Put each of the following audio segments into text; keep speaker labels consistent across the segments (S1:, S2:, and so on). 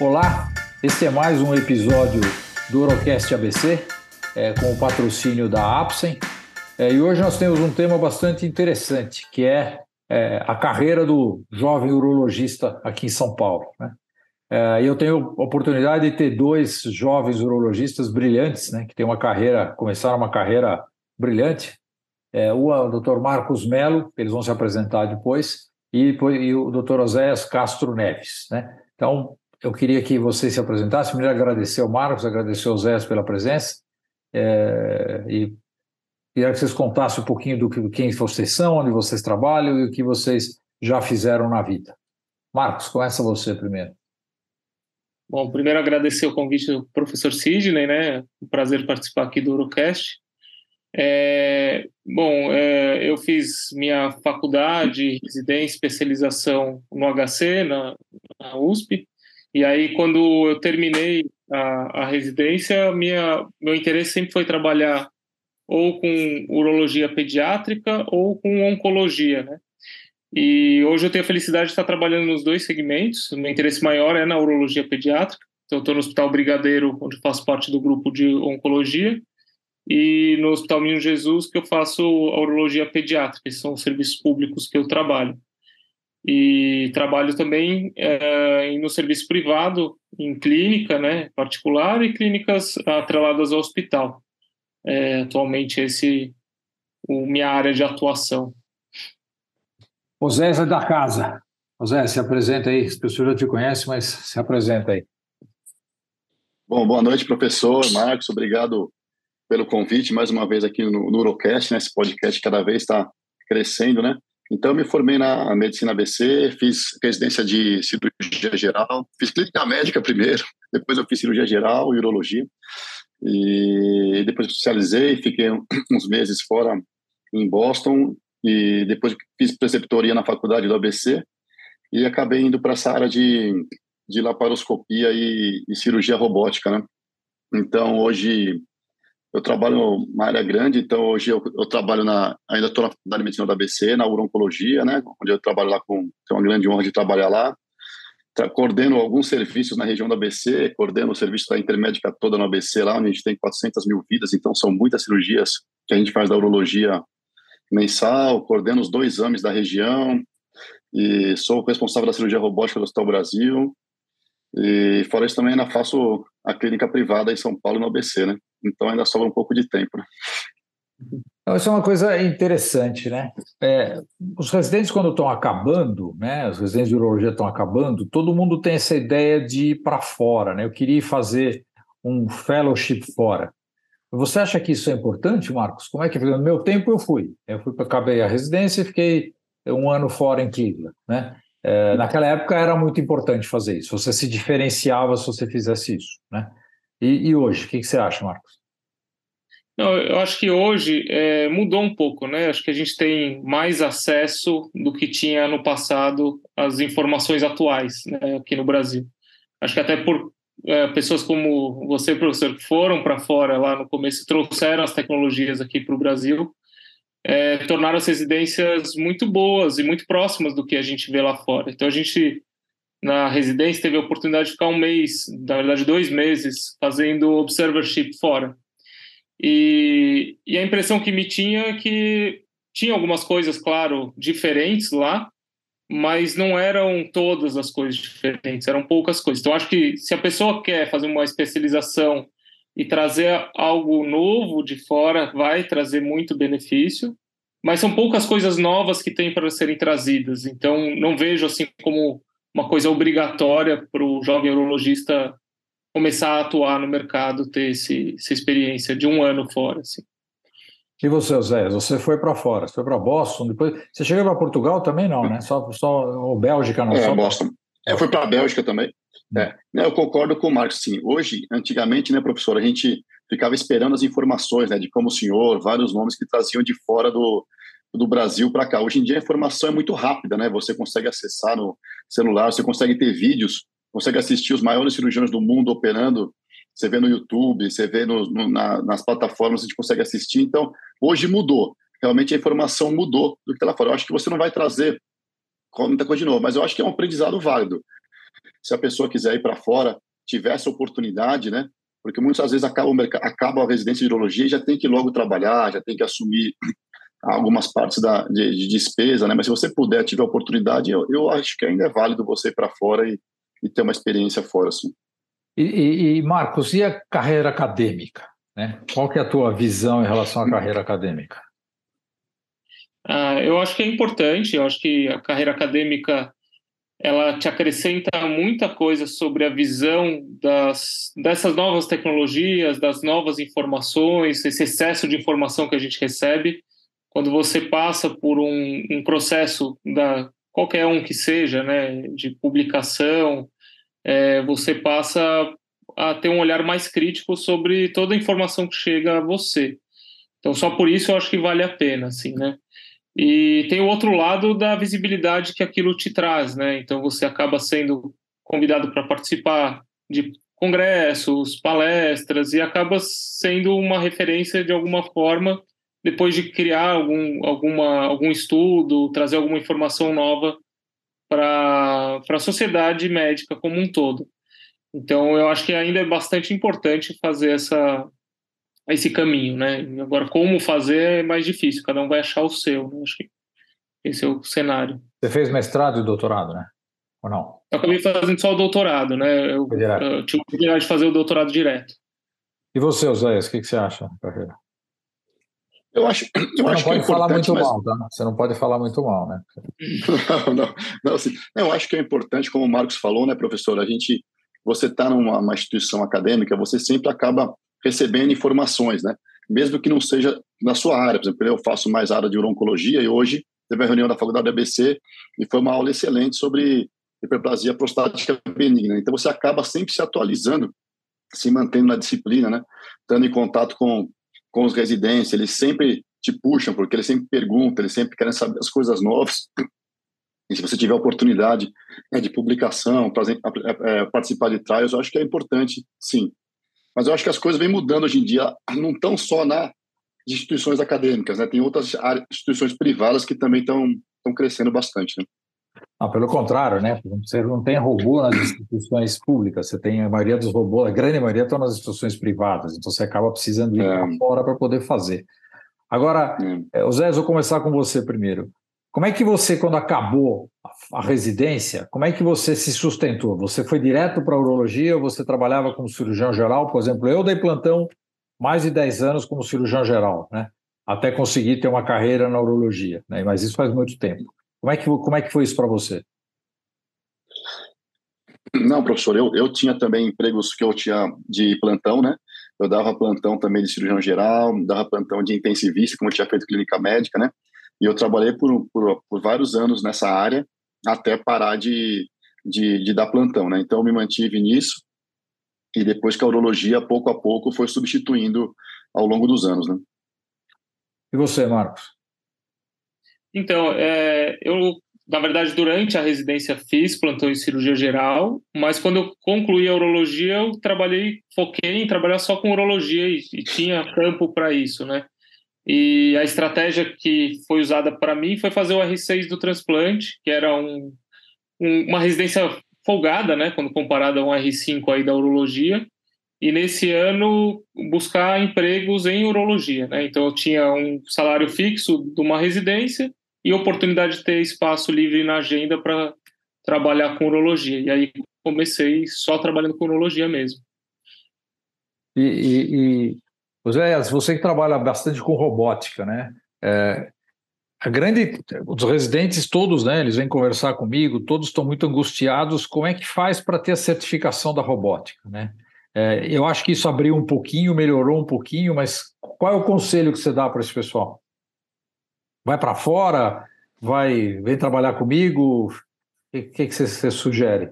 S1: Olá, este é mais um episódio do Orocast ABC, é, com o patrocínio da Apsen. É, e hoje nós temos um tema bastante interessante, que é, é a carreira do jovem urologista aqui em São Paulo. Né? É, e eu tenho a oportunidade de ter dois jovens urologistas brilhantes, né, que têm uma carreira, começaram uma carreira brilhante. É, o Dr. Marcos Melo, eles vão se apresentar depois, e, e o Dr. Oséias Castro Neves. Né? Então, eu queria que vocês se apresentassem. Primeiro, agradecer ao Marcos, agradecer ao Zé pela presença. É, e queria que vocês contassem um pouquinho do que, quem vocês são, onde vocês trabalham e o que vocês já fizeram na vida. Marcos, começa você primeiro.
S2: Bom, primeiro agradecer o convite do professor Sidney, né? Um prazer participar aqui do Urocast. É, bom, é, eu fiz minha faculdade, residência, especialização no HC, na, na USP, e aí, quando eu terminei a, a residência, minha, meu interesse sempre foi trabalhar ou com urologia pediátrica ou com oncologia, né? E hoje eu tenho a felicidade de estar trabalhando nos dois segmentos. O meu interesse maior é na urologia pediátrica. Então, estou no Hospital Brigadeiro, onde faço parte do grupo de oncologia, e no Hospital Menino Jesus, que eu faço a urologia pediátrica, que são os serviços públicos que eu trabalho e trabalho também é, no serviço privado, em clínica né, particular e clínicas atreladas ao hospital. É, atualmente, esse o minha área de atuação.
S1: José é da casa. José, se apresenta aí. As pessoas já te conhecem, mas se apresenta aí.
S3: Bom, boa noite, professor Marcos. Obrigado pelo convite mais uma vez aqui no, no Urocast, né? Esse podcast cada vez está crescendo, né? Então, eu me formei na medicina ABC, fiz residência de cirurgia geral, fiz clínica médica primeiro, depois eu fiz cirurgia geral e urologia. E depois especializei, fiquei uns meses fora em Boston e depois fiz preceptoria na faculdade do ABC e acabei indo para essa área de, de laparoscopia e, e cirurgia robótica, né? Então, hoje eu trabalho numa área grande, então hoje eu, eu trabalho na, ainda estou na Faculdade de Medicina da ABC, na Urologia, né, onde eu trabalho lá com, tenho uma grande honra de trabalhar lá. Tra, coordeno alguns serviços na região da ABC, coordeno o serviço da intermédica toda no ABC lá, onde a gente tem 400 mil vidas, então são muitas cirurgias que a gente faz da urologia mensal, coordeno os dois exames da região, e sou responsável da cirurgia robótica do Hospital Brasil, e fora isso também ainda faço a clínica privada em São Paulo, no ABC, né? Então ainda sobra um pouco de tempo. Né?
S1: Então, isso é uma coisa interessante, né? É, os residentes, quando estão acabando, né? Os residentes de urologia estão acabando, todo mundo tem essa ideia de ir para fora, né? Eu queria fazer um fellowship fora. Você acha que isso é importante, Marcos? Como é que no meu tempo eu fui? Eu fui acabei a residência e fiquei um ano fora em Cleveland, né? É, naquela época era muito importante fazer isso. Você se diferenciava se você fizesse isso, né? E, e hoje, o que, que, você acha, Marcos?
S2: Não, eu acho que hoje é, mudou um pouco, né? Acho que a gente tem mais acesso do que tinha no passado às informações atuais né, aqui no Brasil. Acho que até por é, pessoas como você, professor, que foram para fora lá no começo, trouxeram as tecnologias aqui para o Brasil é, tornaram as residências muito boas e muito próximas do que a gente vê lá fora. Então a gente na residência teve a oportunidade de ficar um mês, na verdade dois meses, fazendo observership fora. E, e a impressão que me tinha é que tinha algumas coisas, claro, diferentes lá, mas não eram todas as coisas diferentes, eram poucas coisas. Então acho que se a pessoa quer fazer uma especialização e trazer algo novo de fora vai trazer muito benefício, mas são poucas coisas novas que tem para serem trazidas. Então, não vejo assim como uma coisa obrigatória para o jovem urologista começar a atuar no mercado, ter esse, essa experiência de um ano fora. Assim.
S1: E você, Zé? Você foi para fora, você foi para Boston, depois você chegou para Portugal também não, né? Só, só ou Bélgica não?
S3: É,
S1: só
S3: Boston. Eu fui para a Bélgica também. É, né, eu concordo com o Marcos, sim. Hoje, antigamente, né, professor, a gente ficava esperando as informações, né, de como o senhor, vários nomes que traziam de fora do, do Brasil para cá. Hoje em dia a informação é muito rápida, né? Você consegue acessar no celular, você consegue ter vídeos, consegue assistir os maiores cirurgiões do mundo operando. Você vê no YouTube, você vê no, no, na, nas plataformas, a gente consegue assistir. Então, hoje mudou. Realmente a informação mudou do que ela falou. Eu acho que você não vai trazer muita coisa de novo, mas eu acho que é um aprendizado válido. Se a pessoa quiser ir para fora, tivesse oportunidade, né? Porque muitas vezes acaba, acaba a residência de urologia e já tem que logo trabalhar, já tem que assumir algumas partes da, de, de despesa, né? Mas se você puder, tiver oportunidade, eu, eu acho que ainda é válido você ir para fora e, e, ter uma experiência fora, assim.
S1: E, e, e, Marcos, e a carreira acadêmica? Né? Qual que é a tua visão em relação à carreira acadêmica?
S2: Ah, eu acho que é importante, eu acho que a carreira acadêmica ela te acrescenta muita coisa sobre a visão das, dessas novas tecnologias, das novas informações, esse excesso de informação que a gente recebe. Quando você passa por um, um processo, da qualquer um que seja, né, de publicação, é, você passa a ter um olhar mais crítico sobre toda a informação que chega a você. Então, só por isso eu acho que vale a pena, assim, né? E tem o outro lado da visibilidade que aquilo te traz, né? Então você acaba sendo convidado para participar de congressos, palestras e acaba sendo uma referência de alguma forma depois de criar algum, alguma, algum estudo, trazer alguma informação nova para a sociedade médica como um todo. Então, eu acho que ainda é bastante importante fazer essa, esse caminho, né? Agora, como fazer é mais difícil, cada um vai achar o seu. Né? Acho que esse é o cenário.
S1: Você fez mestrado e doutorado, né? Ou não?
S2: Eu acabei fazendo só o doutorado, né? Eu, eu tive a oportunidade de fazer o doutorado direto.
S1: E você, Oséias, o que, que você acha da carreira?
S3: Eu acho, eu
S1: você
S3: acho
S1: não pode
S3: é
S1: falar muito
S3: mas...
S1: mal, tá? Você não pode falar muito mal, né?
S3: Não, não, não assim, eu acho que é importante, como o Marcos falou, né, professor? A gente, você está numa instituição acadêmica, você sempre acaba recebendo informações, né? Mesmo que não seja na sua área. Por exemplo, eu faço mais área de urologia e hoje teve a reunião da faculdade da ABC e foi uma aula excelente sobre hiperplasia prostática benigna. Então você acaba sempre se atualizando, se mantendo na disciplina, né? Estando em contato com com os residentes, eles sempre te puxam, porque eles sempre perguntam, eles sempre querem saber as coisas novas. E se você tiver oportunidade né, de publicação, pra, é, participar de trials, eu acho que é importante, sim. Mas eu acho que as coisas vêm mudando hoje em dia, não estão só na instituições acadêmicas, né? Tem outras instituições privadas que também estão estão crescendo bastante, né?
S1: Não, pelo contrário, né? Você não tem robô nas instituições públicas, você tem a maioria dos robôs, a grande maioria estão nas instituições privadas, então você acaba precisando ir é. para fora para poder fazer. Agora, é. Zé, eu vou começar com você primeiro. Como é que você, quando acabou a residência, como é que você se sustentou? Você foi direto para a urologia ou você trabalhava como cirurgião geral? Por exemplo, eu dei plantão mais de 10 anos como cirurgião geral, né? Até conseguir ter uma carreira na urologia, né? Mas isso faz muito tempo. Como é que, como é que foi isso para você?
S3: Não, professor, eu, eu tinha também empregos que eu tinha de plantão, né? Eu dava plantão também de cirurgião geral, dava plantão de intensivista, como eu tinha feito clínica médica, né? E eu trabalhei por, por, por vários anos nessa área até parar de, de, de, dar plantão, né? Então, eu me mantive nisso e depois que a urologia, pouco a pouco, foi substituindo ao longo dos anos, né?
S1: E você, Marcos?
S2: Então, é, eu, na verdade, durante a residência fiz plantão em cirurgia geral, mas quando eu concluí a urologia, eu trabalhei, foquei em trabalhar só com urologia e, e tinha campo para isso, né? E a estratégia que foi usada para mim foi fazer o R6 do transplante, que era um, um, uma residência folgada, né, quando comparada a um R5 aí da urologia. E nesse ano buscar empregos em urologia, né? Então eu tinha um salário fixo de uma residência e oportunidade de ter espaço livre na agenda para trabalhar com urologia. E aí comecei só trabalhando com urologia mesmo.
S1: E, e, e Oséias, você que trabalha bastante com robótica, né? É, a grande, os residentes todos, né? Eles vêm conversar comigo, todos estão muito angustiados. Como é que faz para ter a certificação da robótica, né? É, eu acho que isso abriu um pouquinho, melhorou um pouquinho, mas qual é o conselho que você dá para esse pessoal? Vai para fora? Vai, vem trabalhar comigo? O que, que, que você, você sugere?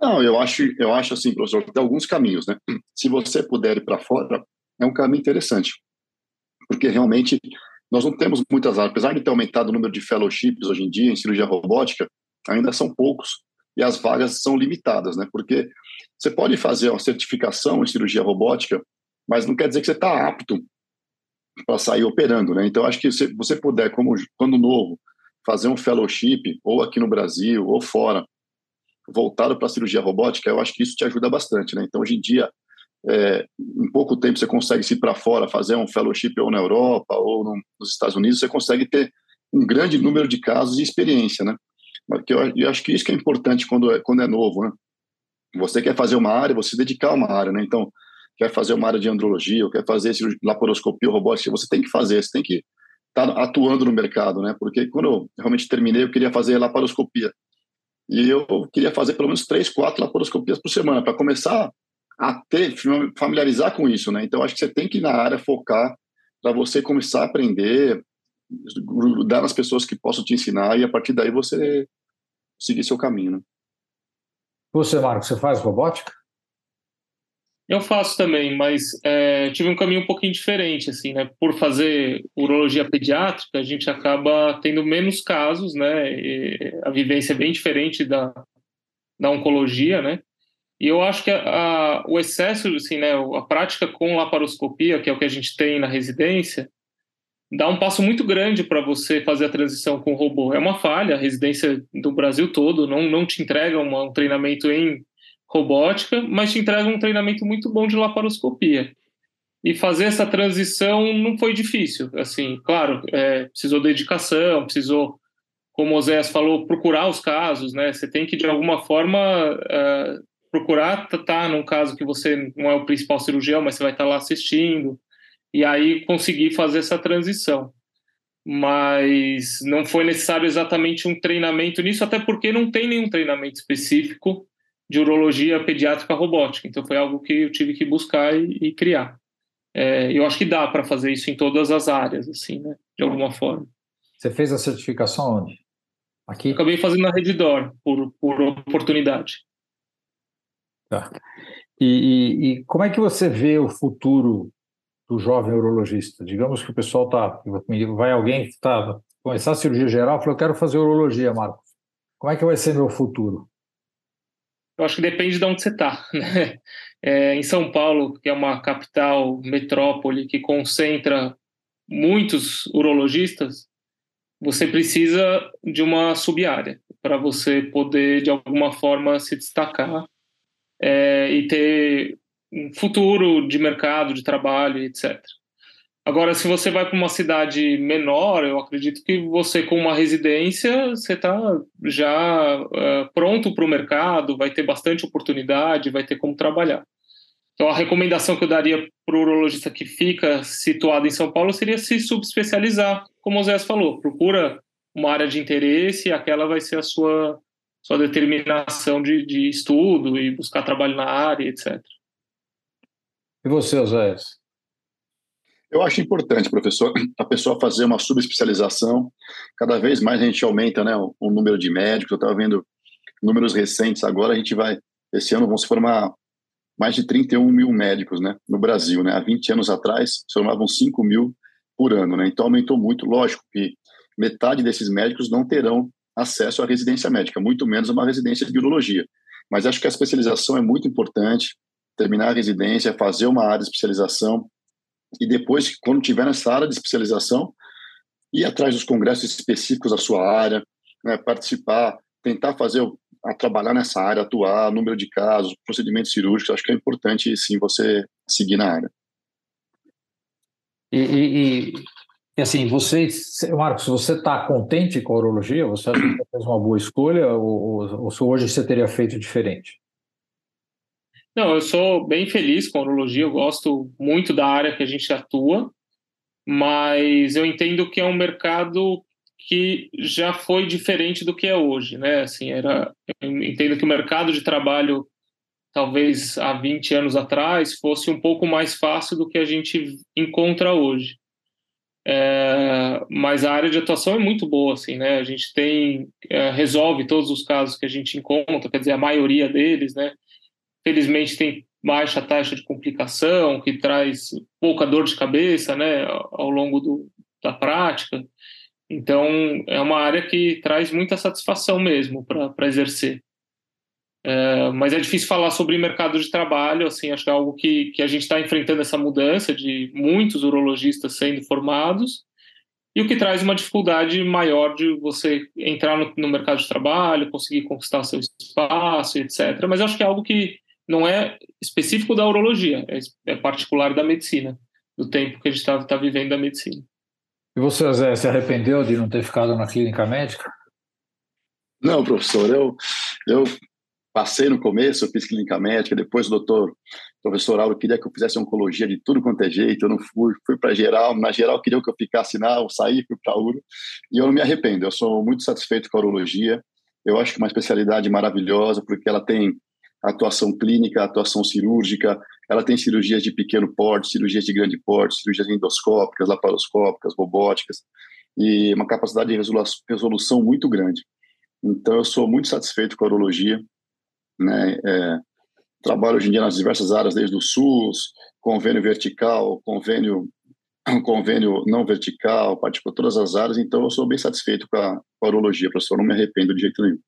S3: Não, eu acho, eu acho assim, professor, tem alguns caminhos, né? Se você puder ir para fora, é um caminho interessante, porque realmente nós não temos muitas áreas, apesar de ter aumentado o número de fellowships hoje em dia em cirurgia robótica, ainda são poucos e as vagas são limitadas, né? Porque você pode fazer uma certificação em cirurgia robótica, mas não quer dizer que você está apto para sair operando, né? Então acho que se você puder, como quando novo, fazer um fellowship ou aqui no Brasil ou fora voltado para a cirurgia robótica, eu acho que isso te ajuda bastante, né? Então, hoje em dia, é, em pouco tempo você consegue ir para fora, fazer um fellowship ou na Europa ou no, nos Estados Unidos, você consegue ter um grande número de casos e experiência, né? Porque eu, eu, acho que isso que é importante quando é, quando é novo, né? Você quer fazer uma área, você dedicar uma área, né? Então, quer fazer uma área de andrologia, ou quer fazer laparoscopia robótica, você tem que fazer, você tem que estar tá atuando no mercado, né? Porque quando eu realmente terminei, eu queria fazer laparoscopia. E eu queria fazer pelo menos três, quatro laparoscopias por semana, para começar a ter, familiarizar com isso, né? Então, acho que você tem que ir na área focar para você começar a aprender, dar nas pessoas que possam te ensinar e a partir daí você seguir seu caminho, né?
S1: Você, Marco, você faz robótica?
S2: Eu faço também, mas é, tive um caminho um pouquinho diferente, assim, né? Por fazer urologia pediátrica, a gente acaba tendo menos casos, né? E a vivência é bem diferente da, da oncologia, né? E eu acho que a, a, o excesso, assim, né? A prática com laparoscopia, que é o que a gente tem na residência, dá um passo muito grande para você fazer a transição com o robô. É uma falha, a residência do Brasil todo não, não te entrega uma, um treinamento em robótica, mas te entrega um treinamento muito bom de laparoscopia. E fazer essa transição não foi difícil. Assim, claro, é, precisou dedicação, precisou, como o Zé falou, procurar os casos, né? Você tem que, de alguma forma, é, procurar estar tá num caso que você não é o principal cirurgião, mas você vai estar tá lá assistindo, e aí conseguir fazer essa transição. Mas não foi necessário exatamente um treinamento nisso, até porque não tem nenhum treinamento específico de urologia pediátrica robótica. Então foi algo que eu tive que buscar e, e criar. É, eu acho que dá para fazer isso em todas as áreas, assim, né? De alguma forma.
S1: Você fez a certificação onde? Aqui?
S2: Eu acabei fazendo na Reddor, por, por oportunidade.
S1: Tá. E, e, e, como é que você vê o futuro do jovem urologista? Digamos que o pessoal tá, vai alguém que está começar a cirurgia geral, falou, eu quero fazer urologia, Marcos. Como é que vai ser meu futuro?
S2: Eu acho que depende de onde você está. Né? É, em São Paulo, que é uma capital, metrópole, que concentra muitos urologistas, você precisa de uma sub-área para você poder, de alguma forma, se destacar é, e ter um futuro de mercado, de trabalho, etc. Agora, se você vai para uma cidade menor, eu acredito que você, com uma residência, você está já uh, pronto para o mercado, vai ter bastante oportunidade, vai ter como trabalhar. Então, a recomendação que eu daria para o urologista que fica situado em São Paulo seria se subespecializar, como o Zé falou, procura uma área de interesse e aquela vai ser a sua, sua determinação de, de estudo e buscar trabalho na área, etc.
S1: E você, Zé?
S3: Eu acho importante, professor, a pessoa fazer uma subespecialização. Cada vez mais a gente aumenta né, o, o número de médicos. Eu estava vendo números recentes agora, a gente vai, esse ano vão se formar mais de 31 mil médicos né, no Brasil. Né? Há 20 anos atrás, se formavam 5 mil por ano. Né? Então aumentou muito. Lógico que metade desses médicos não terão acesso à residência médica, muito menos uma residência de urologia. Mas acho que a especialização é muito importante. Terminar a residência, fazer uma área de especialização, e depois, quando tiver nessa área de especialização, ir atrás dos congressos específicos da sua área, né, participar, tentar fazer, trabalhar nessa área, atuar, número de casos, procedimentos cirúrgicos, acho que é importante sim você seguir na área.
S1: E, e, e assim, você, Marcos, você está contente com a urologia? Você acha que fez uma boa escolha ou, ou, ou hoje você teria feito diferente?
S2: Não, eu sou bem feliz com a urologia, eu gosto muito da área que a gente atua, mas eu entendo que é um mercado que já foi diferente do que é hoje, né? Assim, era, eu entendo que o mercado de trabalho talvez há 20 anos atrás fosse um pouco mais fácil do que a gente encontra hoje. É, mas a área de atuação é muito boa, assim, né? A gente tem é, resolve todos os casos que a gente encontra, quer dizer, a maioria deles, né? Felizmente tem baixa taxa de complicação, que traz pouca dor de cabeça né, ao longo do, da prática. Então, é uma área que traz muita satisfação mesmo para exercer. É, mas é difícil falar sobre mercado de trabalho, assim, acho que é algo que, que a gente está enfrentando essa mudança de muitos urologistas sendo formados e o que traz uma dificuldade maior de você entrar no, no mercado de trabalho, conseguir conquistar seu espaço, etc. Mas acho que é algo que não é específico da urologia, é, é particular da medicina, do tempo que a gente está tá vivendo da medicina.
S1: E você, Zé, se arrependeu de não ter ficado na clínica médica?
S3: Não, professor, eu, eu passei no começo, eu fiz clínica médica, depois o doutor, professor Auro queria que eu fizesse oncologia de tudo quanto é jeito, eu não fui, fui para geral, na geral queria que eu ficasse na, eu saí, fui para uro, e eu não me arrependo, eu sou muito satisfeito com a urologia, eu acho que é uma especialidade maravilhosa, porque ela tem atuação clínica, atuação cirúrgica, ela tem cirurgias de pequeno porte, cirurgias de grande porte, cirurgias endoscópicas, laparoscópicas, robóticas, e uma capacidade de resolução muito grande. Então, eu sou muito satisfeito com a urologia, né? É, trabalho hoje em dia nas diversas áreas, desde o SUS, convênio vertical, convênio convênio não vertical, participou todas as áreas, então eu sou bem satisfeito com a, com a urologia, professor, não me arrependo de jeito nenhum.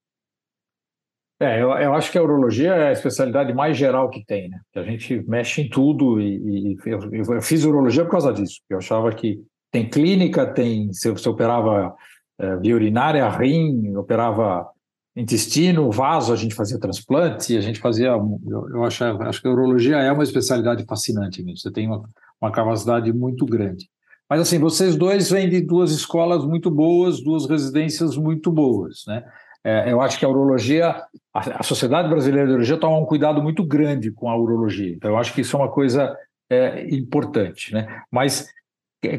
S1: É, eu, eu, acho que a urologia é a especialidade mais geral que tem, né? Que a gente mexe em tudo e, e eu, eu, fiz urologia por causa disso. Eu achava que tem clínica, tem você, você operava é, via urinária, rim, operava intestino, vaso, a gente fazia transplante, a gente fazia. Eu, eu acho, acho que a urologia é uma especialidade fascinante mesmo. Você tem uma, uma capacidade muito grande. Mas assim, vocês dois vêm de duas escolas muito boas, duas residências muito boas, né? É, eu acho que a urologia, a, a, Sociedade Brasileira de Urologia toma um cuidado muito grande com a urologia. Então, eu acho que isso é uma coisa é, importante, né? Mas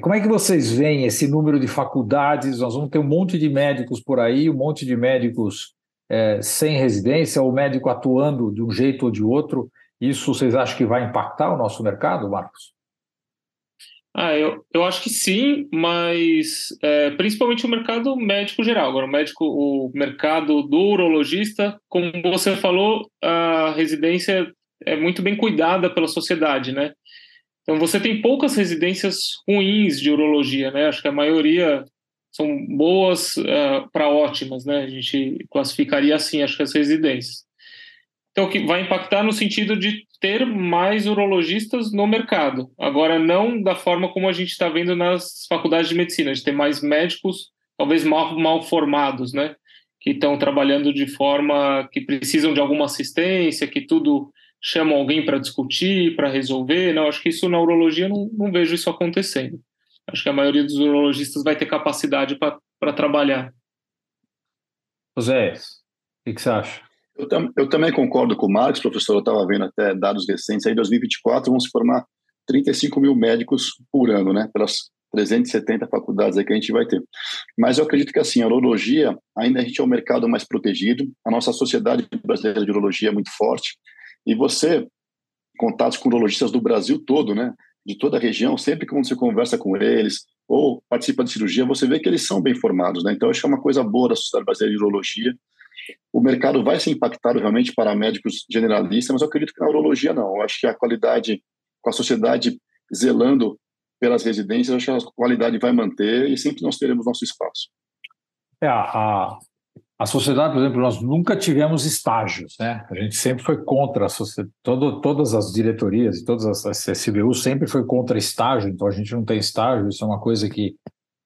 S1: como é que vocês veem esse número de faculdades? Nós vamos ter um monte de médicos por aí, um monte de médicos é, sem residência, ou médico atuando de um jeito ou de outro. Isso vocês acham que vai impactar o nosso mercado, Marcos?
S2: Ah, eu, eu acho que sim, mas é, principalmente o mercado médico geral. Agora, o médico, o mercado do urologista, como você falou, a residência é muito bem cuidada pela sociedade, né? Então, você tem poucas residências ruins de urologia, né? Acho que a maioria são boas uh, ah, para ótimas, né? A gente classificaria assim, acho que as residências. Então, que vai impactar no sentido de ter mais urologistas no mercado. Agora, não da forma como a gente está vendo nas faculdades de medicina, de ter mais médicos, talvez mal, mal formados, né? Que estão trabalhando de forma que precisam de alguma assistência, que tudo chamam alguém para discutir, para resolver. Não, acho que isso na urologia não, não vejo isso acontecendo. Acho que a maioria dos urologistas vai ter capacidade para trabalhar.
S1: José, o que, você acha?
S3: Eu, tam, eu, também concordo com o Marcos, professor. Eu estava vendo até dados recentes. Aí, em 2024, vão se formar 35 mil médicos por ano, né? Pelas 370 faculdades aí que a gente vai ter. Mas eu acredito que, assim, a urologia, ainda a gente é um mercado mais protegido. A nossa sociedade brasileira de urologia é muito forte. E você, contatos com urologistas do Brasil todo, né? de toda a região, sempre que você conversa com eles ou participa de cirurgia, você vê que eles são bem formados, né? Então, acho que é uma coisa boa da Sociedade Brasileira de Urologia. O mercado vai ser impactado realmente para médicos generalistas, mas eu acredito que na urologia não. Eu acho que a qualidade, com a sociedade zelando pelas residências, acho que a qualidade vai manter e sempre nós teremos nosso espaço.
S1: É, a, a sociedade, por exemplo, nós nunca tivemos estágios, né? A gente sempre foi contra a sociedade, todo, todas as diretorias e todas as, as CBU sempre foi contra estágio, então a gente não tem estágio, isso é uma coisa que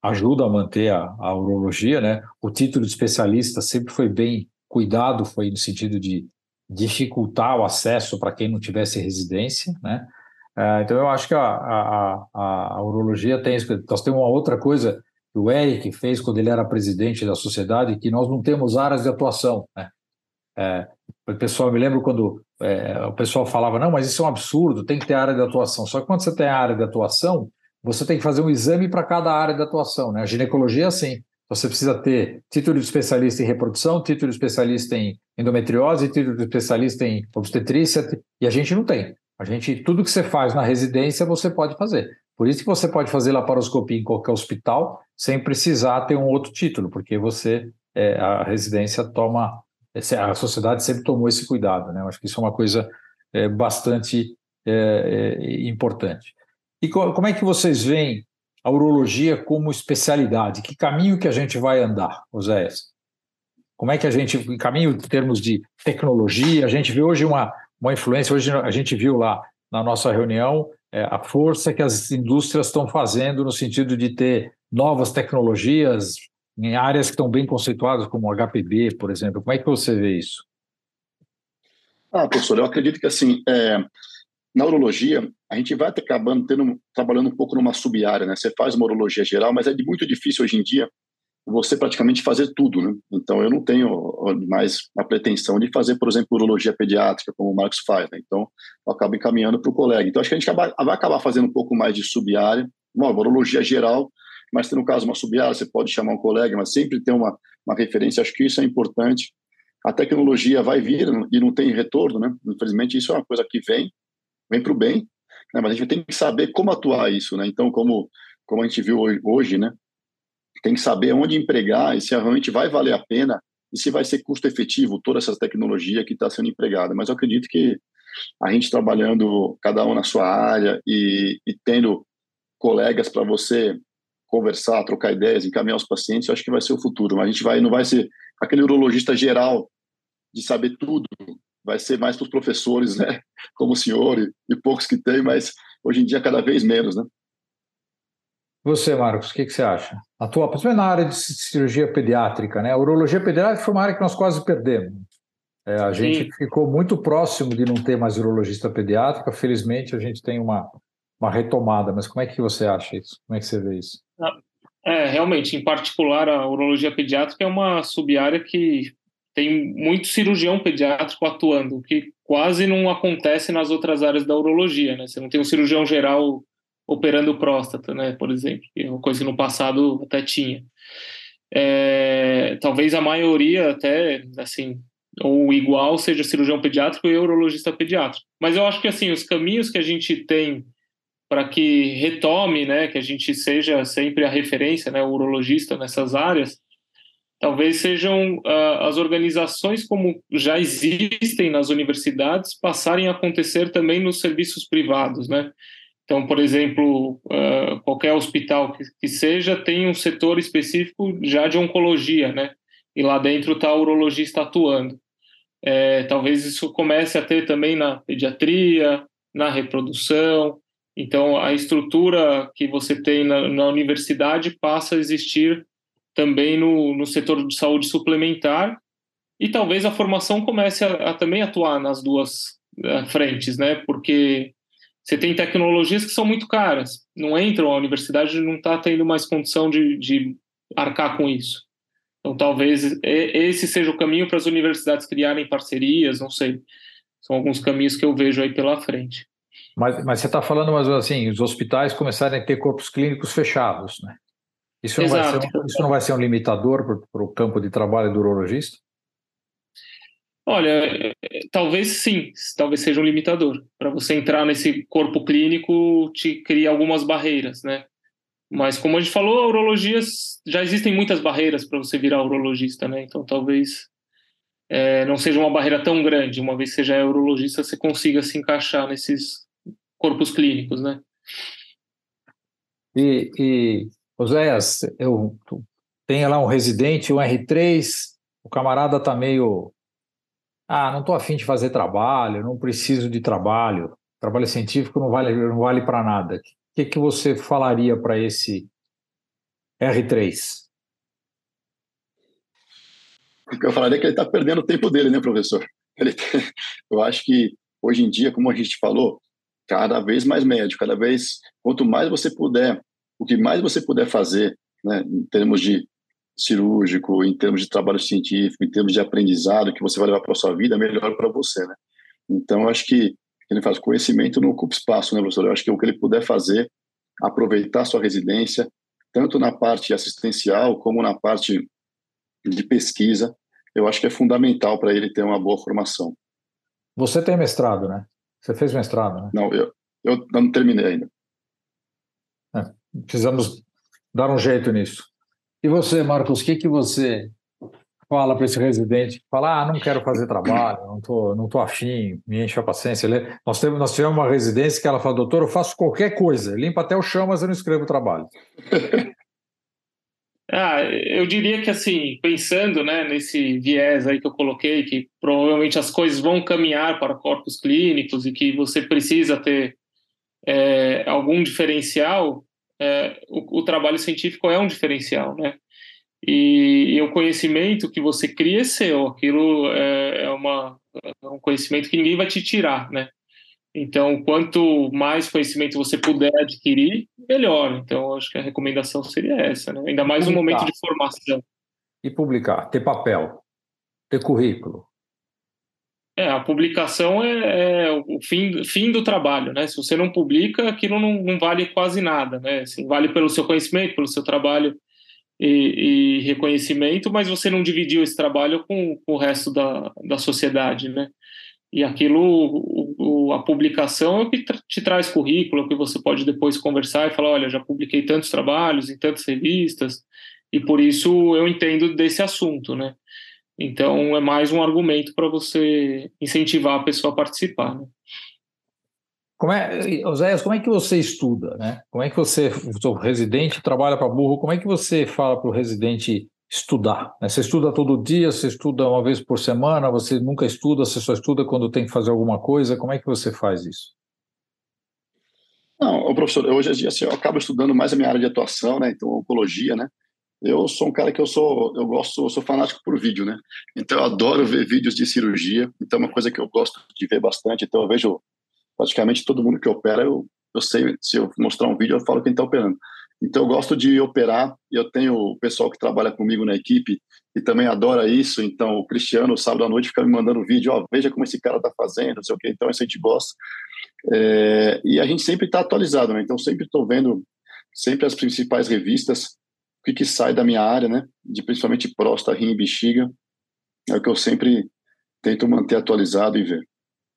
S1: ajuda a manter a, a urologia, né? O título de especialista sempre foi bem cuidado, foi no sentido de dificultar o acesso para quem não tivesse residência, né? É, então eu acho que a, a, a, a urologia tem isso. Nós temos uma outra coisa que o Eric fez quando ele era presidente da sociedade, que nós não temos áreas de atuação. Né? É, o pessoal, me lembro quando é, o pessoal falava, não, mas isso é um absurdo, tem que ter área de atuação. Só que quando você tem área de atuação, você tem que fazer um exame para cada área de atuação. Né? A ginecologia é assim. Você precisa ter título de especialista em reprodução, título de especialista em endometriose, título de especialista em obstetrícia, e a gente não tem. A gente, tudo que você faz na residência, você pode fazer. Por isso que você pode fazer laparoscopia em qualquer hospital sem precisar ter um outro título, porque você, é, a residência toma, a sociedade sempre tomou esse cuidado, né? Eu acho que isso é uma coisa é, bastante é, é importante. E co como é que vocês veem a urologia como especialidade? Que caminho que a gente vai andar, Oséias? Como é que a gente, caminho em termos de tecnologia, a gente vê hoje uma, uma influência, hoje a gente viu lá na nossa reunião é, a força que as indústrias estão fazendo no sentido de ter novas tecnologias em áreas que estão bem conceituadas, como HPB, por exemplo. Como é que você vê isso?
S3: Ah, professor, eu acredito que assim, é, na urologia, a gente vai acabando tendo, trabalhando um pouco numa sub-área, né? Você faz uma urologia geral, mas é muito difícil hoje em dia você praticamente fazer tudo, né? Então eu não tenho mais a pretensão de fazer, por exemplo, urologia pediátrica, como o Marcos faz, né? Então eu acabo encaminhando para o colega. Então acho que a gente vai acabar fazendo um pouco mais de sub-área, uma urologia geral, mas se no caso uma sub-área, você pode chamar um colega, mas sempre ter uma, uma referência, acho que isso é importante. A tecnologia vai vir e não tem retorno, né? Infelizmente isso é uma coisa que vem, vem para o bem, né? mas a gente tem que saber como atuar isso, né? Então como como a gente viu hoje, né? tem que saber onde empregar e se realmente vai valer a pena e se vai ser custo efetivo toda essa tecnologia que está sendo empregada. Mas eu acredito que a gente trabalhando cada um na sua área e, e tendo colegas para você conversar, trocar ideias, encaminhar os pacientes, eu acho que vai ser o futuro. Mas a gente vai, não vai ser aquele urologista geral de saber tudo, vai ser mais para os professores, né? Como o senhor e, e poucos que tem, mas hoje em dia cada vez menos, né?
S1: Você, Marcos, o que, que você acha? Atua principalmente na área de cirurgia pediátrica, né? A urologia pediátrica foi uma área que nós quase perdemos. É, a Sim. gente ficou muito próximo de não ter mais urologista pediátrica. Felizmente, a gente tem uma, uma retomada. Mas como é que você acha isso? Como é que você vê isso?
S2: Ah, é, realmente, em particular, a urologia pediátrica é uma sub-área que tem muito cirurgião pediátrico atuando, o que quase não acontece nas outras áreas da urologia, né? Você não tem um cirurgião geral operando próstata, né, por exemplo, que é uma coisa que no passado até tinha. É, talvez a maioria até, assim, ou igual seja cirurgião pediátrico e urologista pediátrico. Mas eu acho que, assim, os caminhos que a gente tem para que retome, né, que a gente seja sempre a referência, né, o urologista nessas áreas, talvez sejam uh, as organizações como já existem nas universidades passarem a acontecer também nos serviços privados, né? Então, por exemplo, uh, qualquer hospital que, que, seja tem um setor específico já de oncologia, né? E lá dentro está o urologista atuando. É, talvez isso comece a ter também na pediatria, na reprodução. Então, a estrutura que você tem na, na universidade passa a existir também no, no setor de saúde suplementar e talvez a formação comece a, a também atuar nas duas uh, frentes, né? Porque você tem tecnologias que são muito caras, não entram, a universidade não está tendo mais condição de, de arcar com isso. Então, talvez esse seja o caminho para as universidades criarem parcerias, não sei. São alguns caminhos que eu vejo aí pela frente.
S1: Mas, mas você está falando, mas assim, os hospitais começarem a ter corpos clínicos fechados, né? Isso não, vai ser, isso não vai ser um limitador para o campo de trabalho do urologista?
S2: Olha, talvez sim, talvez seja um limitador. Para você entrar nesse corpo clínico, te cria algumas barreiras, né? Mas como a gente falou, urologias já existem muitas barreiras para você virar urologista, né? Então talvez é, não seja uma barreira tão grande. Uma vez que você já é urologista, você consiga se encaixar nesses corpos clínicos, né?
S1: E, e Oséias, eu tenho lá um residente, um R3, o camarada tá meio ah, não estou afim de fazer trabalho, não preciso de trabalho, trabalho científico não vale, não vale para nada. O que, que você falaria para esse R3?
S3: Eu falaria que ele está perdendo o tempo dele, né, professor? Ele, eu acho que hoje em dia, como a gente falou, cada vez mais médico, cada vez, quanto mais você puder, o que mais você puder fazer, né, em termos de cirúrgico, em termos de trabalho científico, em termos de aprendizado que você vai levar para a sua vida, é melhor para você, né? Então, eu acho que ele faz conhecimento não ocupa espaço, né, professor? Eu acho que o que ele puder fazer, aproveitar a sua residência, tanto na parte assistencial como na parte de pesquisa, eu acho que é fundamental para ele ter uma boa formação.
S1: Você tem mestrado, né? Você fez mestrado, né?
S3: Não, eu, eu não terminei ainda.
S1: É, precisamos dar um jeito nisso. E você, Marcos, o que, que você fala para esse residente? Fala, ah, não quero fazer trabalho, não tô, não tô afim, me enche a paciência. Nós, temos, nós tivemos uma residência que ela fala, doutor, eu faço qualquer coisa, limpa até o chão, mas eu não escrevo trabalho.
S2: Ah, eu diria que assim, pensando né, nesse viés aí que eu coloquei, que provavelmente as coisas vão caminhar para corpos clínicos e que você precisa ter é, algum diferencial, é, o, o, trabalho científico é um diferencial, né? E, e, o conhecimento que você cria é seu, aquilo é, é, uma, é um conhecimento que ninguém vai te tirar, né? Então, quanto mais conhecimento você puder adquirir, melhor. Então, acho que a recomendação seria essa, né? Ainda mais no momento de formação.
S1: E publicar, ter papel, ter currículo.
S2: É, a publicação é, é, o fim, fim do trabalho, né? Se você não publica, aquilo não, não vale quase nada, né? Assim, vale pelo seu conhecimento, pelo seu trabalho e, e reconhecimento, mas você não dividiu esse trabalho com, com o resto da, da sociedade, né? E aquilo, o, o, a publicação é o que te traz currículo, é que você pode depois conversar e falar, olha, já publiquei tantos trabalhos em tantas revistas, e por isso eu entendo desse assunto, né? Então, é mais um argumento para você incentivar a pessoa a participar. Né?
S1: Como é, Oséias, como é que você estuda? Né? Como é que você, o residente trabalha para burro, como é que você fala para o residente estudar? Né? Você estuda todo dia, você estuda uma vez por semana, você nunca estuda, você só estuda quando tem que fazer alguma coisa, como é que você faz isso?
S3: Não, professor, hoje assim, eu acabo estudando mais a minha área de atuação, né? Então, oncologia, né? Eu sou um cara que eu sou, eu gosto, eu sou fanático por vídeo, né? Então eu adoro ver vídeos de cirurgia. Então é uma coisa que eu gosto de ver bastante. Então eu vejo praticamente todo mundo que opera, eu, eu sei, se eu mostrar um vídeo, eu falo quem está operando. Então eu gosto de operar. Eu tenho o pessoal que trabalha comigo na equipe e também adora isso. Então o Cristiano, sábado à noite, fica me mandando vídeo. Ó, veja como esse cara está fazendo, não sei o quê. Então isso a gente gosta. É, e a gente sempre está atualizado, né? Então sempre estou vendo sempre as principais revistas o que, que sai da minha área, né? De principalmente próstata, rim e bexiga. É o que eu sempre tento manter atualizado e ver.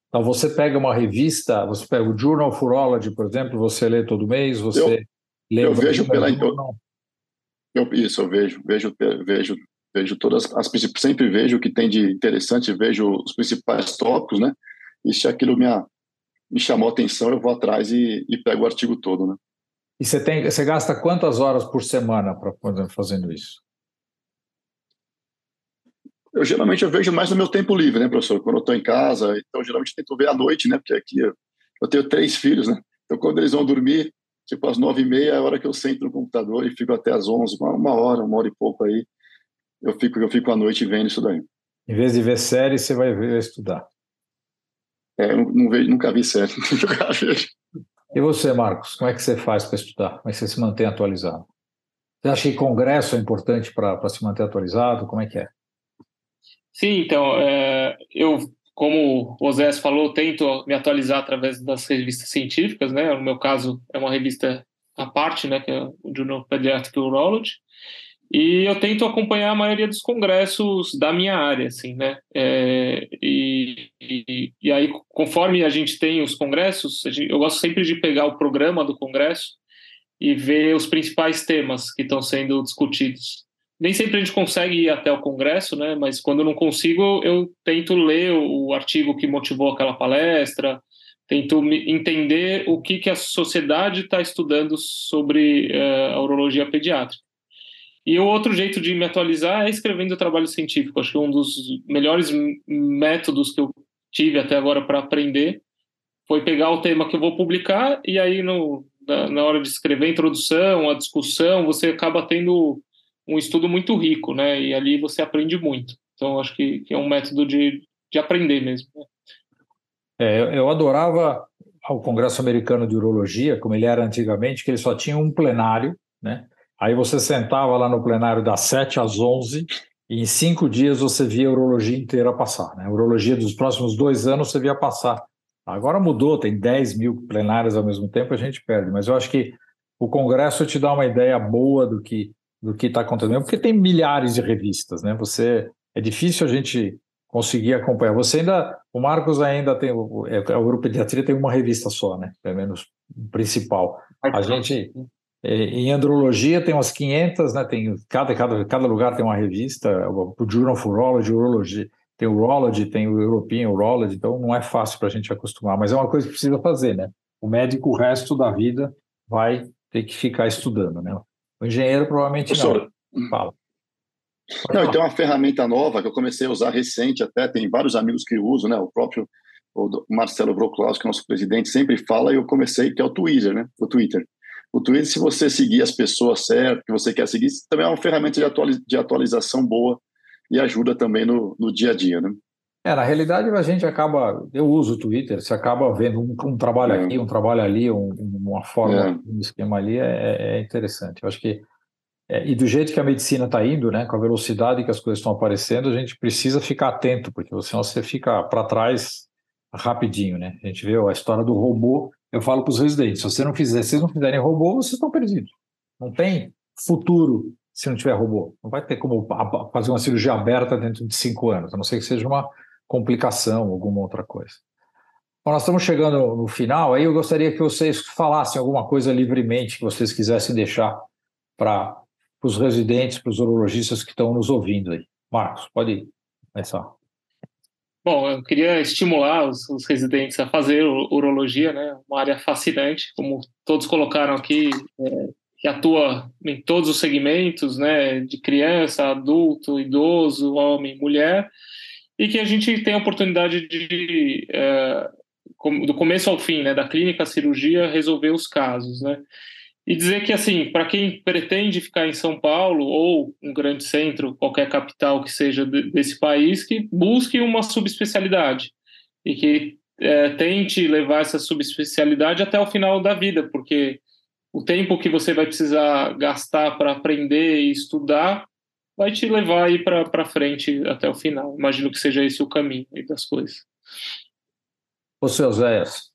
S1: Então você pega uma revista, você pega o Journal of Urology, por exemplo, você lê todo mês, você eu, lê
S3: eu vejo pela eu, eu, isso eu vejo, vejo, vejo, vejo todas as sempre vejo o que tem de interessante, vejo os principais tópicos, né? E se aquilo me, me chamou a atenção, eu vou atrás e, e pego o artigo todo, né?
S1: E você, tem, você gasta quantas horas por semana para fazendo isso?
S3: Eu geralmente eu vejo mais no meu tempo livre, né, professor? Quando eu estou em casa, então geralmente tento ver à noite, né? Porque aqui eu, eu tenho três filhos, né? Então quando eles vão dormir, tipo às nove e meia é a hora que eu sento no computador e fico até às onze, uma, uma hora, uma hora e pouco aí. Eu fico, eu fico à noite vendo isso daí.
S1: Em vez de ver série, você vai ver estudar.
S3: É, eu não, não vejo, nunca vi série, nunca vejo.
S1: E você, Marcos, como é que você faz para estudar? Como é que você se mantém atualizado? Você acha que congresso é importante para se manter atualizado? Como é que é?
S2: Sim, então, é, eu, como o Osés falou, tento me atualizar através das revistas científicas, né? No meu caso, é uma revista à parte, né? Que é o Journal Pediatric Urology. E eu tento acompanhar a maioria dos congressos da minha área, assim, né? É, e, conforme a gente tem os congressos, eu gosto sempre de pegar o programa do congresso e ver os principais temas que estão sendo discutidos. Nem sempre a gente consegue ir até o congresso, né? Mas quando eu não consigo, eu tento ler o artigo que motivou aquela palestra, tento entender o que, que a sociedade está estudando sobre uh, a urologia pediátrica. E o outro jeito de me atualizar é escrevendo trabalho científico. Acho que um dos melhores métodos que eu tive até agora para aprender foi pegar o tema que eu vou publicar e aí no, na, na, hora de escrever a introdução, a discussão, você acaba tendo um estudo muito rico, né? E ali você aprende muito. Então acho que, que é um método de, de aprender mesmo.
S1: É, eu adorava o Congresso Americano de Urologia, como ele era antigamente, que ele só tinha um plenário, né? Aí você sentava lá no plenário das 7 às 11 e em cinco dias você via a urologia inteira passar. Né? A urologia dos próximos dois anos você via passar. Agora mudou, tem 10 mil plenários ao mesmo tempo, a gente perde. Mas eu acho que o Congresso te dá uma ideia boa do que do que está acontecendo, porque tem milhares de revistas, né? Você é difícil a gente conseguir acompanhar. Você ainda, o Marcos ainda tem o, é, o grupo pediatria tem uma revista só, né? Pelo menos principal. A gente é, em andrologia tem umas 500, né? Tem cada, cada, cada lugar tem uma revista, o Journal of Urology, Urology, tem o Urology, tem o European Urology, então não é fácil para a gente acostumar, mas é uma coisa que precisa fazer, né? O médico o resto da vida vai ter que ficar estudando, né? O engenheiro provavelmente Professor, não. Fala.
S3: não, então uma ferramenta nova que eu comecei a usar recente até, tem vários amigos que usam, né? O próprio o Marcelo Broclaus, que é nosso presidente, sempre fala, e eu comecei, que é o Twitter, né? O Twitter. O Twitter, se você seguir as pessoas certas, que você quer seguir, também é uma ferramenta de, atualiz de atualização boa e ajuda também no, no dia a dia, né?
S1: É, na realidade, a gente acaba. Eu uso o Twitter, você acaba vendo um, um trabalho é. aqui, um trabalho ali, um, uma forma, é. um esquema ali, é, é interessante. Eu acho que. É, e do jeito que a medicina está indo, né, com a velocidade que as coisas estão aparecendo, a gente precisa ficar atento, porque senão você fica para trás rapidinho, né? A gente vê a história do robô. Eu falo para os residentes: se você não fizer, vocês não fizerem robô, vocês estão perdidos. Não tem futuro se não tiver robô. Não vai ter como fazer uma cirurgia aberta dentro de cinco anos, a não ser que seja uma complicação, alguma outra coisa. Bom, nós estamos chegando no final, aí eu gostaria que vocês falassem alguma coisa livremente que vocês quisessem deixar para os residentes, para os urologistas que estão nos ouvindo aí. Marcos, pode começar.
S2: Bom, eu queria estimular os, os, residentes a fazer urologia, né? Uma área fascinante, como todos colocaram aqui, é, que atua em todos os segmentos, né? De criança, adulto, idoso, homem, mulher, e que a gente tem a oportunidade de, é, do começo ao fim, né? Da clínica à cirurgia, resolver os casos, né? E dizer que, assim, para quem pretende ficar em São Paulo ou um grande centro, qualquer capital que seja desse país, que busque uma subespecialidade e que é, tente levar essa subespecialidade até o final da vida, porque o tempo que você vai precisar gastar para aprender e estudar vai te levar aí para frente até o final. Imagino que seja esse o caminho das coisas.
S1: Ô, seu Zéias,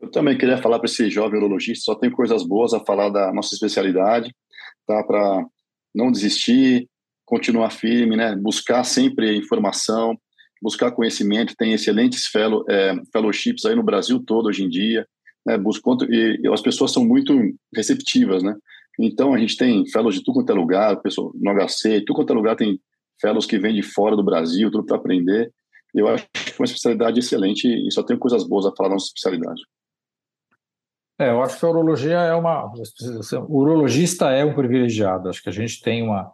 S3: eu também queria falar para esse jovem urologista, só tem coisas boas a falar da nossa especialidade, tá? Para não desistir, continuar firme, né? Buscar sempre informação, buscar conhecimento. Tem excelentes fellow, é, fellowships aí no Brasil todo hoje em dia, né? E as pessoas são muito receptivas, né? Então a gente tem fellows de tudo quanto é lugar, pessoal, no HC, tudo quanto é lugar tem fellows que vêm de fora do Brasil, tudo para aprender. Eu acho que é uma especialidade excelente e só tenho coisas boas a falar da nossa especialidade.
S1: É, eu acho que a urologia é uma. O urologista é um privilegiado. Acho que a gente tem uma,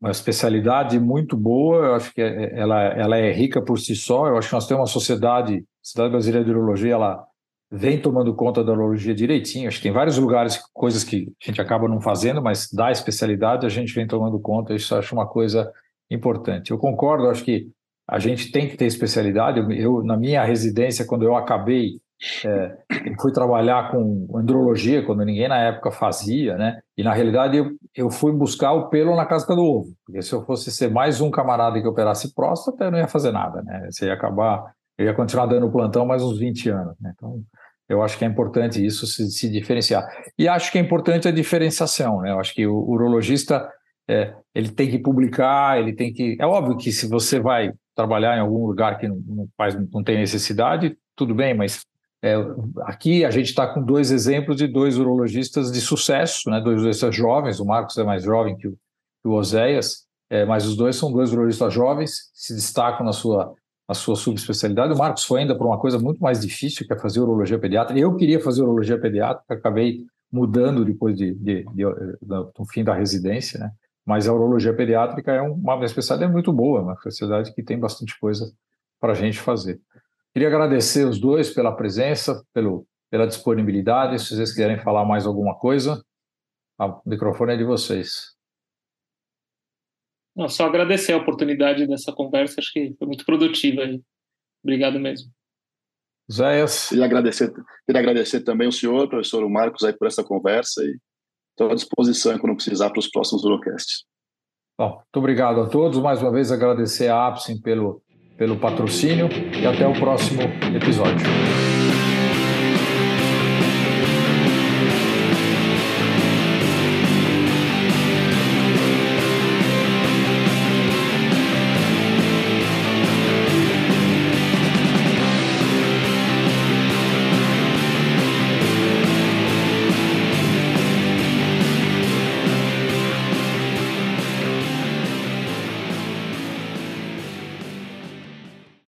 S1: uma especialidade muito boa. Eu acho que ela, ela é rica por si só. Eu acho que nós temos uma sociedade, a Sociedade Brasileira de Urologia, ela vem tomando conta da urologia direitinho. Acho que tem vários lugares, coisas que a gente acaba não fazendo, mas da especialidade a gente vem tomando conta. Isso eu acho uma coisa importante. Eu concordo, acho que a gente tem que ter especialidade. Eu na minha residência, quando eu acabei é, fui trabalhar com andrologia, quando ninguém na época fazia, né? E na realidade eu, eu fui buscar o pelo na casca do ovo, porque se eu fosse ser mais um camarada que operasse próstata, eu não ia fazer nada, né? Você ia acabar, eu ia continuar dando plantão mais uns 20 anos, né? Então, eu acho que é importante isso se, se diferenciar. E acho que é importante a diferenciação, né? Eu acho que o urologista é, ele tem que publicar, ele tem que. É óbvio que se você vai trabalhar em algum lugar que não, não, faz, não tem necessidade, tudo bem, mas é, aqui a gente está com dois exemplos de dois urologistas de sucesso, né? dois urologistas jovens, o Marcos é mais jovem que o, que o Oséias, é, mas os dois são dois urologistas jovens, se destacam na sua, na sua subespecialidade. O Marcos foi ainda para uma coisa muito mais difícil, que é fazer urologia pediátrica. Eu queria fazer urologia pediátrica, acabei mudando depois de, de, de, do fim da residência, né? mas a urologia pediátrica é uma especialidade muito boa, uma especialidade que tem bastante coisa para a gente fazer. Queria agradecer os dois pela presença, pelo, pela disponibilidade. Se vocês quiserem falar mais alguma coisa, o microfone é de vocês.
S2: Não, só agradecer a oportunidade dessa conversa, acho que foi muito produtiva. Obrigado mesmo.
S1: Zéias.
S3: Queria agradecer, queria agradecer também o senhor, professor Marcos, aí, por essa conversa e estou à disposição quando precisar para os próximos Eurocasts.
S1: Bom, muito obrigado a todos. Mais uma vez agradecer a Apsin pelo pelo patrocínio e até o próximo episódio.